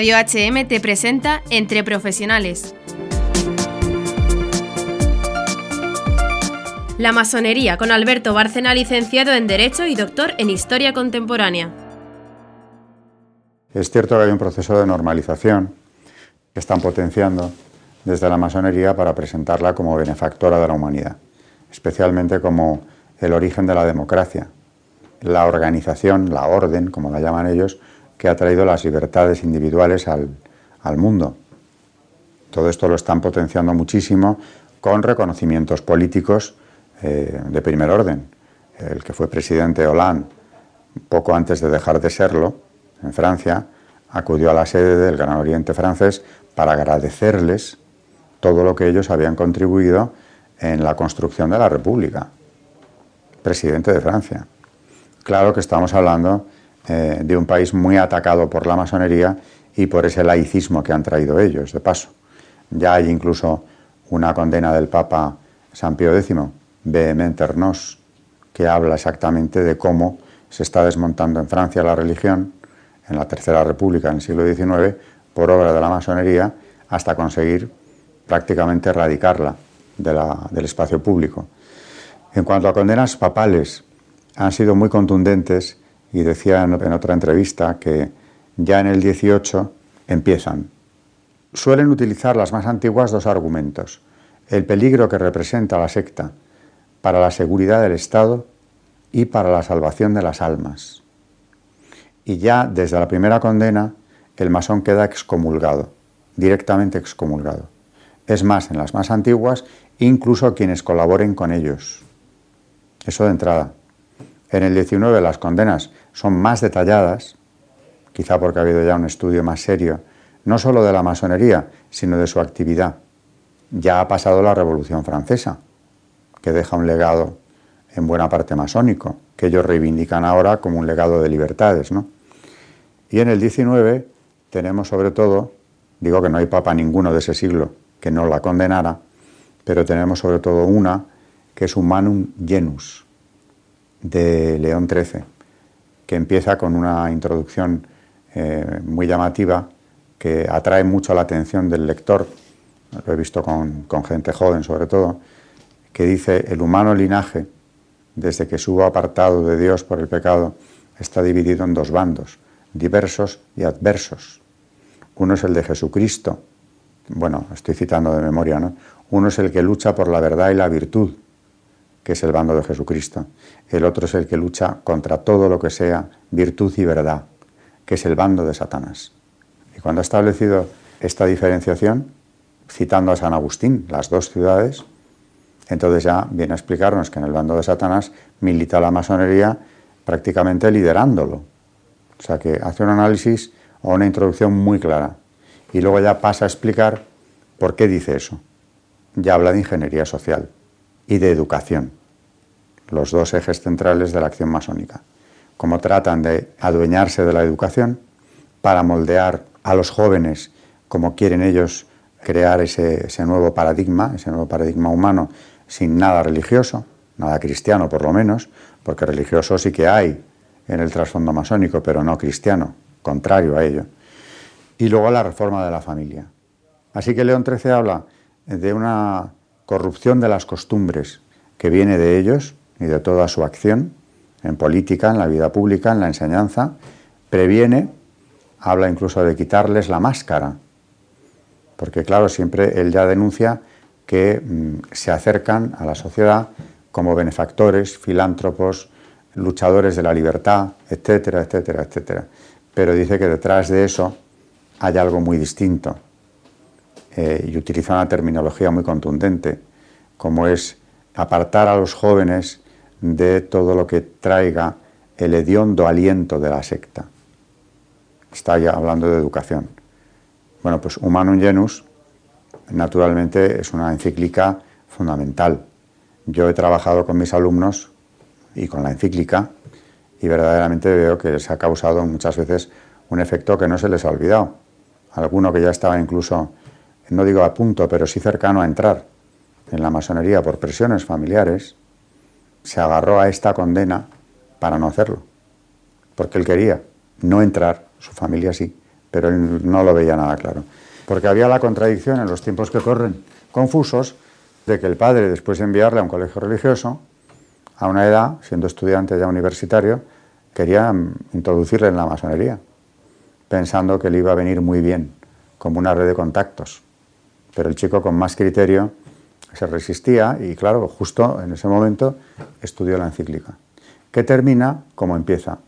Radio HM te presenta Entre Profesionales. La masonería con Alberto Bárcena, licenciado en Derecho y doctor en Historia Contemporánea. Es cierto que hay un proceso de normalización que están potenciando desde la masonería para presentarla como benefactora de la humanidad, especialmente como el origen de la democracia, la organización, la orden, como la llaman ellos, que ha traído las libertades individuales al, mundo. Todo esto lo están potenciando muchísimo con reconocimientos políticos eh, de primer orden. El que fue presidente Hollande, poco antes de dejar de serlo, en Francia, acudió a la sede del Gran Oriente francés para agradecerles todo lo que ellos habían contribuido en la construcción de la República. Presidente de Francia. Claro que estamos hablando eh, de un país muy atacado por la masonería y por ese laicismo que han traído ellos, de paso. Ya hay incluso una condena del Papa San Pío X, Vehemente Nos, que habla exactamente de cómo se está desmontando en Francia la religión, en la Tercera República, en el siglo XIX, por obra de la masonería, hasta conseguir prácticamente erradicarla del espacio público. En cuanto a condenas papales, han sido muy contundentes y decía en, otra entrevista que ya en el 18 empiezan. Suelen utilizar las más antiguas dos argumentos. El peligro que representa la secta para la seguridad del Estado y para la salvación de las almas. Y ya desde la primera condena el masón queda excomulgado, directamente excomulgado. Es más, en las más antiguas, incluso quienes colaboren con ellos. Eso de entrada. En el 19 las condenas son más detalladas, quizá porque ha habido ya un estudio más serio, no solo de la masonería, sino de su actividad. Ya ha pasado la Revolución Francesa, que deja un legado en buena parte masónico, que ellos reivindican ahora como un legado de libertades. ¿no? Y en el 19 tenemos sobre todo, digo que no hay papa ninguno de ese siglo que no la condenara, pero tenemos sobre todo una que es Humanum Genus, de León XIII, que empieza con una introducción eh, muy llamativa que atrae mucho la atención del lector, lo he visto con, gente joven sobre todo, que dice, el humano linaje, desde que subo apartado de Dios por el pecado, está dividido en dos bandos, diversos y adversos. Uno es el de Jesucristo, bueno, estoy citando de memoria, ¿no? Uno es el que lucha por la verdad y la virtud, que es el bando de Jesucristo. El otro es el que lucha contra todo lo que sea virtud y verdad, que es el bando de Satanás. Y cuando ha establecido esta diferenciación, citando a San Agustín, las dos ciudades, entonces ya viene a explicarnos que en el bando de Satanás milita la masonería prácticamente liderándolo. O sea que hace un análisis o una introducción muy clara. Y luego ya pasa a explicar por qué dice eso. Ya habla de ingeniería social y de educación, los dos ejes centrales de la acción masónica. Cómo tratan de adueñarse de la educación para moldear a los jóvenes como quieren ellos crear ese, nuevo paradigma, ese nuevo paradigma humano sin nada religioso, nada cristiano por lo menos, porque religioso sí que hay en el trasfondo masónico, pero no cristiano, contrario a ello. Y luego la reforma de la familia. Así que León XIII habla de una corrupción de las costumbres que viene de ellos y de toda su acción en política, en la vida pública, en la enseñanza, previene, habla incluso de quitarles la máscara, porque claro, siempre él ya denuncia que mm, se acercan a la sociedad como benefactores, filántropos, luchadores de la libertad, etcétera, etcétera, etcétera. Pero dice que detrás de eso hay algo muy distinto, eh, y utiliza una terminología muy contundente, como es apartar a los jóvenes de todo lo que traiga el hediondo aliento de la secta. Está ya hablando de educación. Bueno, pues Humanum Genus, naturalmente, es una encíclica fundamental. Yo he trabajado con mis alumnos y con la encíclica y verdaderamente veo que les ha causado muchas veces un efecto que no se les ha olvidado. Alguno que ya estaba incluso no digo a punto, pero sí cercano a entrar en la masonería por presiones familiares, se agarró a esta condena para no hacerlo. Porque él quería no entrar, su familia sí, pero él no lo veía nada claro. Porque había la contradicción en los tiempos que corren confusos de que el padre, después de enviarle a un colegio religioso, a una edad, siendo estudiante ya universitario, quería introducirle en la masonería, pensando que le iba a venir muy bien, como una red de contactos. Pero el chico con más criterio se resistía y claro, justo en ese momento estudió la encíclica, que termina como empieza.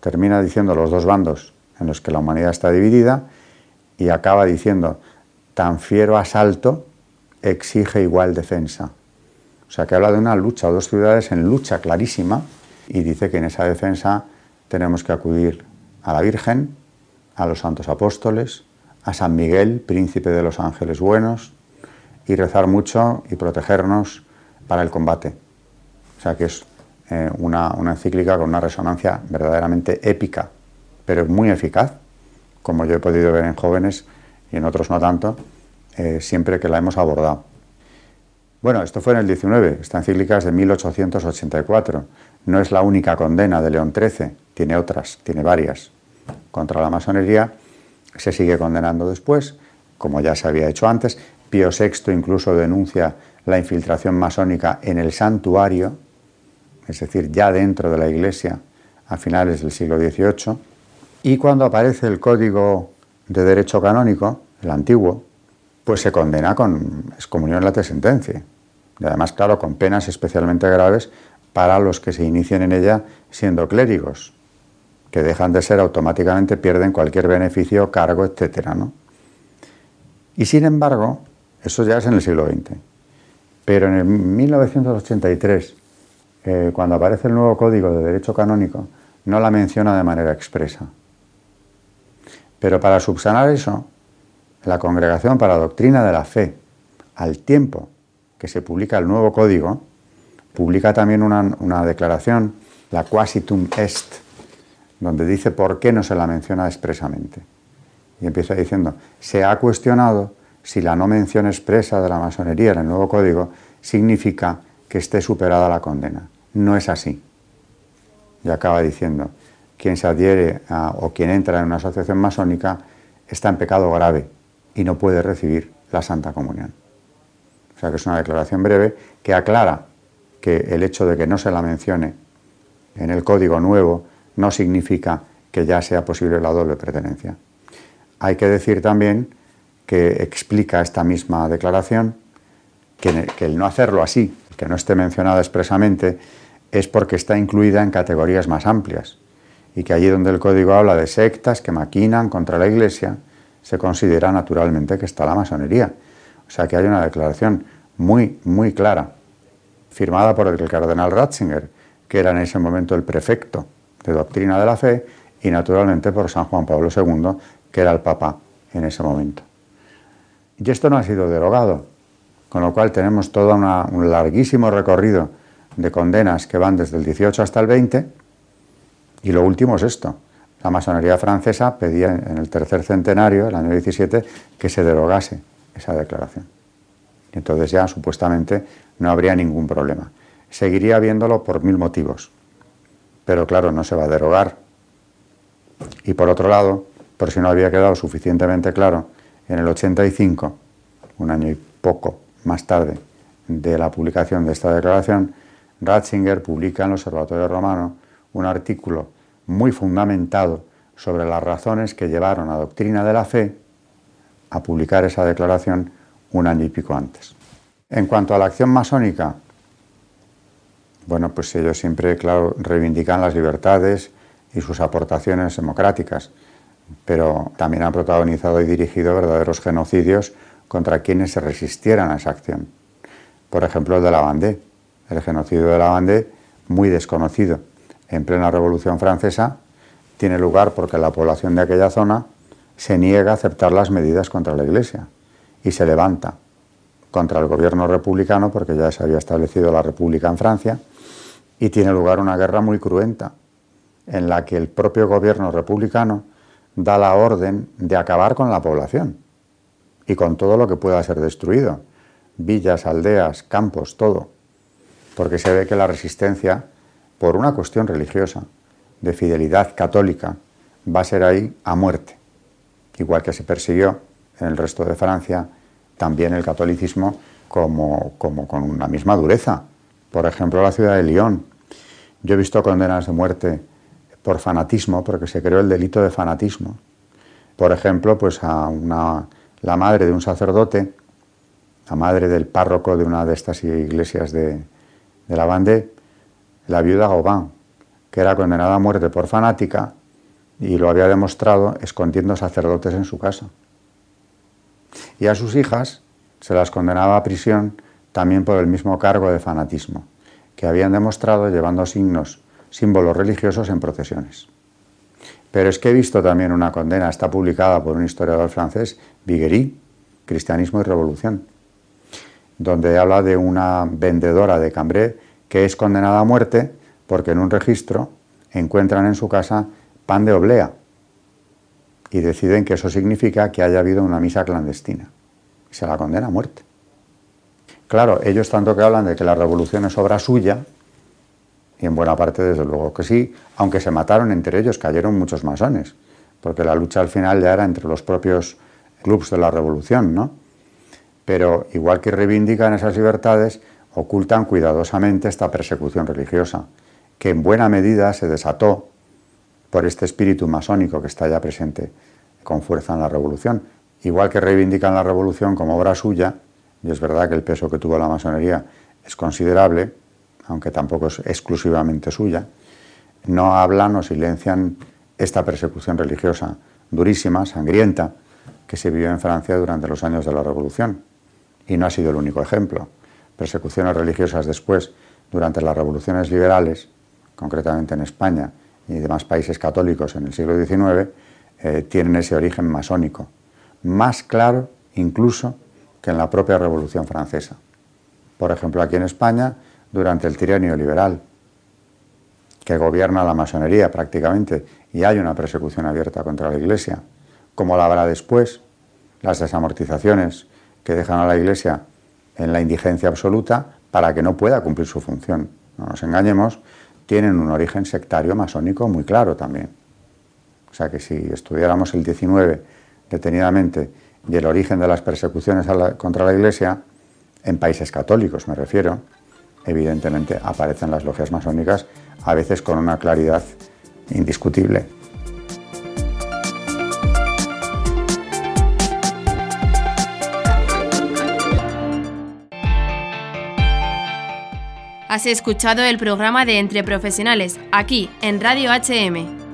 Termina diciendo los dos bandos en los que la humanidad está dividida y acaba diciendo, tan fiero asalto exige igual defensa. O sea que habla de una lucha, dos ciudades en lucha clarísima y dice que en esa defensa tenemos que acudir a la Virgen, a los santos apóstoles, a San Miguel, príncipe de los ángeles buenos, y rezar mucho y protegernos para el combate. O sea que es eh, una, encíclica con una resonancia verdaderamente épica, pero muy eficaz, como yo he podido ver en jóvenes y en otros no tanto, eh, siempre que la hemos abordado. Bueno, esto fue en el 19, esta encíclica es de 1884, no es la única condena de León XIII, tiene otras, tiene varias contra la masonería, se sigue condenando después, como ya se había hecho antes, Pío VI incluso denuncia la infiltración masónica en el santuario, es decir, ya dentro de la iglesia a finales del siglo XVIII, y cuando aparece el Código de Derecho Canónico, el antiguo, pues se condena con excomunión la sentencia. Y además, claro, con penas especialmente graves para los que se inicien en ella siendo clérigos, que dejan de ser automáticamente, pierden cualquier beneficio, cargo, etc. ¿no? Y sin embargo, eso ya es en el siglo XX. Pero en el 1983, eh, cuando aparece el nuevo Código de Derecho Canónico, no la menciona de manera expresa. Pero para subsanar eso, la Congregación para la Doctrina de la Fe, al tiempo que se publica el nuevo código, publica también una, una declaración, la Quasitum Est, donde dice por qué no se la menciona expresamente. Y empieza diciendo, se ha cuestionado si la no mención expresa de la masonería en el nuevo código significa que esté superada la condena. No es así. Y acaba diciendo, quien se adhiere o quien entra en una asociación masónica está en pecado grave y no puede recibir la Santa Comunión. O sea que es una declaración breve que aclara que el hecho de que no se la mencione en el código nuevo no significa que ya sea posible la doble pertenencia. Hay que decir también que explica esta misma declaración, que, el no hacerlo así, que no esté mencionada expresamente, es porque está incluida en categorías más amplias y que allí donde el código habla de sectas que maquinan contra la Iglesia, se considera naturalmente que está la masonería. O sea que hay una declaración muy, muy clara, firmada por el cardenal Ratzinger, que era en ese momento el prefecto de doctrina de la fe, y naturalmente por San Juan Pablo II, que era el papa en ese momento. Y esto no ha sido derogado, con lo cual tenemos todo un larguísimo recorrido de condenas que van desde el 18 hasta el 20, y lo último es esto. La masonería francesa pedía en el tercer centenario, el año 17, que se derogase esa declaración. Entonces ya supuestamente no habría ningún problema. Seguiría viéndolo por mil motivos, pero claro, no se va a derogar. Y por otro lado, por si no había quedado suficientemente claro, en el 85, un año y poco más tarde de la publicación de esta declaración, Ratzinger publica en el Observatorio Romano un artículo muy fundamentado sobre las razones que llevaron a Doctrina de la Fe a publicar esa declaración un año y pico antes. En cuanto a la acción masónica, bueno, pues ellos siempre, reivindican las libertades y sus aportaciones democráticas pero también han protagonizado y dirigido verdaderos genocidios contra quienes se resistieran a esa acción. Por ejemplo, el de la Vendée, el genocidio de la Vendée, muy desconocido. En plena Revolución Francesa tiene lugar porque la población de aquella zona se niega a aceptar las medidas contra la Iglesia y se levanta contra el gobierno republicano porque ya se había establecido la República en Francia y tiene lugar una guerra muy cruenta en la que el propio gobierno republicano da la orden de acabar con la población y con todo lo que pueda ser destruido, villas, aldeas, campos, todo, porque se ve que la resistencia, por una cuestión religiosa, de fidelidad católica, va a ser ahí a muerte. igual que se persiguió en el resto de Francia también el catolicismo como, como con una misma dureza. Por ejemplo, la ciudad de Lyon. Yo he visto condenas de muerte por fanatismo, porque se creó el delito de fanatismo. Por ejemplo, pues a una, la madre de un sacerdote, la madre del párroco de una de estas iglesias de, de la Vendée, la viuda Gaubin, que era condenada a muerte por fanática y lo había demostrado escondiendo sacerdotes en su casa. Y a sus hijas se las condenaba a prisión también por el mismo cargo de fanatismo, que habían demostrado llevando signos, símbolos religiosos en procesiones. Pero es que he visto también una condena, está publicada por un historiador francés, Viguerie, Cristianismo y Revolución, donde habla de una vendedora de Cambrai que es condenada a muerte porque en un registro encuentran en su casa pan de oblea y deciden que eso significa que haya habido una misa clandestina. Se la condena a muerte. Claro, ellos tanto que hablan de que la revolución es obra suya, y en buena parte desde luego que sí, aunque se mataron entre ellos, cayeron muchos masones, porque la lucha al final ya era entre los propios clubs de la revolución, ¿no? Pero igual que reivindican esas libertades, ocultan cuidadosamente esta persecución religiosa, que en buena medida se desató por este espíritu masónico que está ya presente con fuerza en la revolución. Igual que reivindican la revolución como obra suya, y es verdad que el peso que tuvo la masonería es considerable, aunque tampoco es exclusivamente suya, no hablan o silencian esta persecución religiosa durísima, sangrienta, que se vivió en Francia durante los años de la Revolución. Y no ha sido el único ejemplo. Persecuciones religiosas después, durante las revoluciones liberales, concretamente en España y demás países católicos en el siglo XIX, eh, tienen ese origen masónico, más claro incluso que en la propia Revolución Francesa. Por ejemplo, aquí en España, durante el tiranio liberal, que gobierna la masonería prácticamente, y hay una persecución abierta contra la Iglesia, como la habrá después, las desamortizaciones que dejan a la Iglesia en la indigencia absoluta para que no pueda cumplir su función. No nos engañemos, tienen un origen sectario masónico muy claro también. O sea que si estudiáramos el 19 detenidamente y el origen de las persecuciones contra la Iglesia, en países católicos me refiero, evidentemente aparecen las logias masónicas a veces con una claridad indiscutible. Has escuchado el programa de Entre Profesionales, aquí en Radio HM.